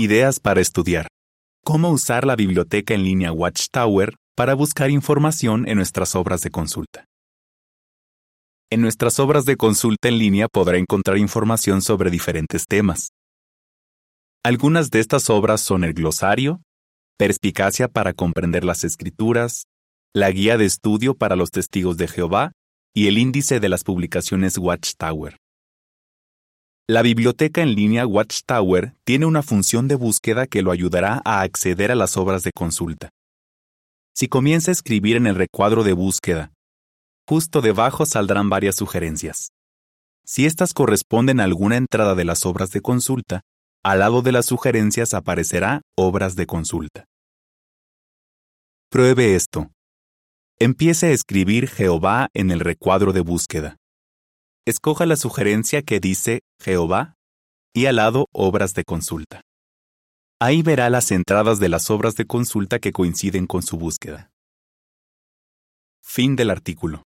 Ideas para estudiar. Cómo usar la biblioteca en línea Watchtower para buscar información en nuestras obras de consulta. En nuestras obras de consulta en línea podrá encontrar información sobre diferentes temas. Algunas de estas obras son el glosario, perspicacia para comprender las escrituras, la guía de estudio para los testigos de Jehová y el índice de las publicaciones Watchtower. La biblioteca en línea Watchtower tiene una función de búsqueda que lo ayudará a acceder a las obras de consulta. Si comienza a escribir en el recuadro de búsqueda, justo debajo saldrán varias sugerencias. Si éstas corresponden a alguna entrada de las obras de consulta, al lado de las sugerencias aparecerá Obras de consulta. Pruebe esto. Empiece a escribir Jehová en el recuadro de búsqueda. Escoja la sugerencia que dice Jehová y al lado Obras de consulta. Ahí verá las entradas de las obras de consulta que coinciden con su búsqueda. Fin del artículo.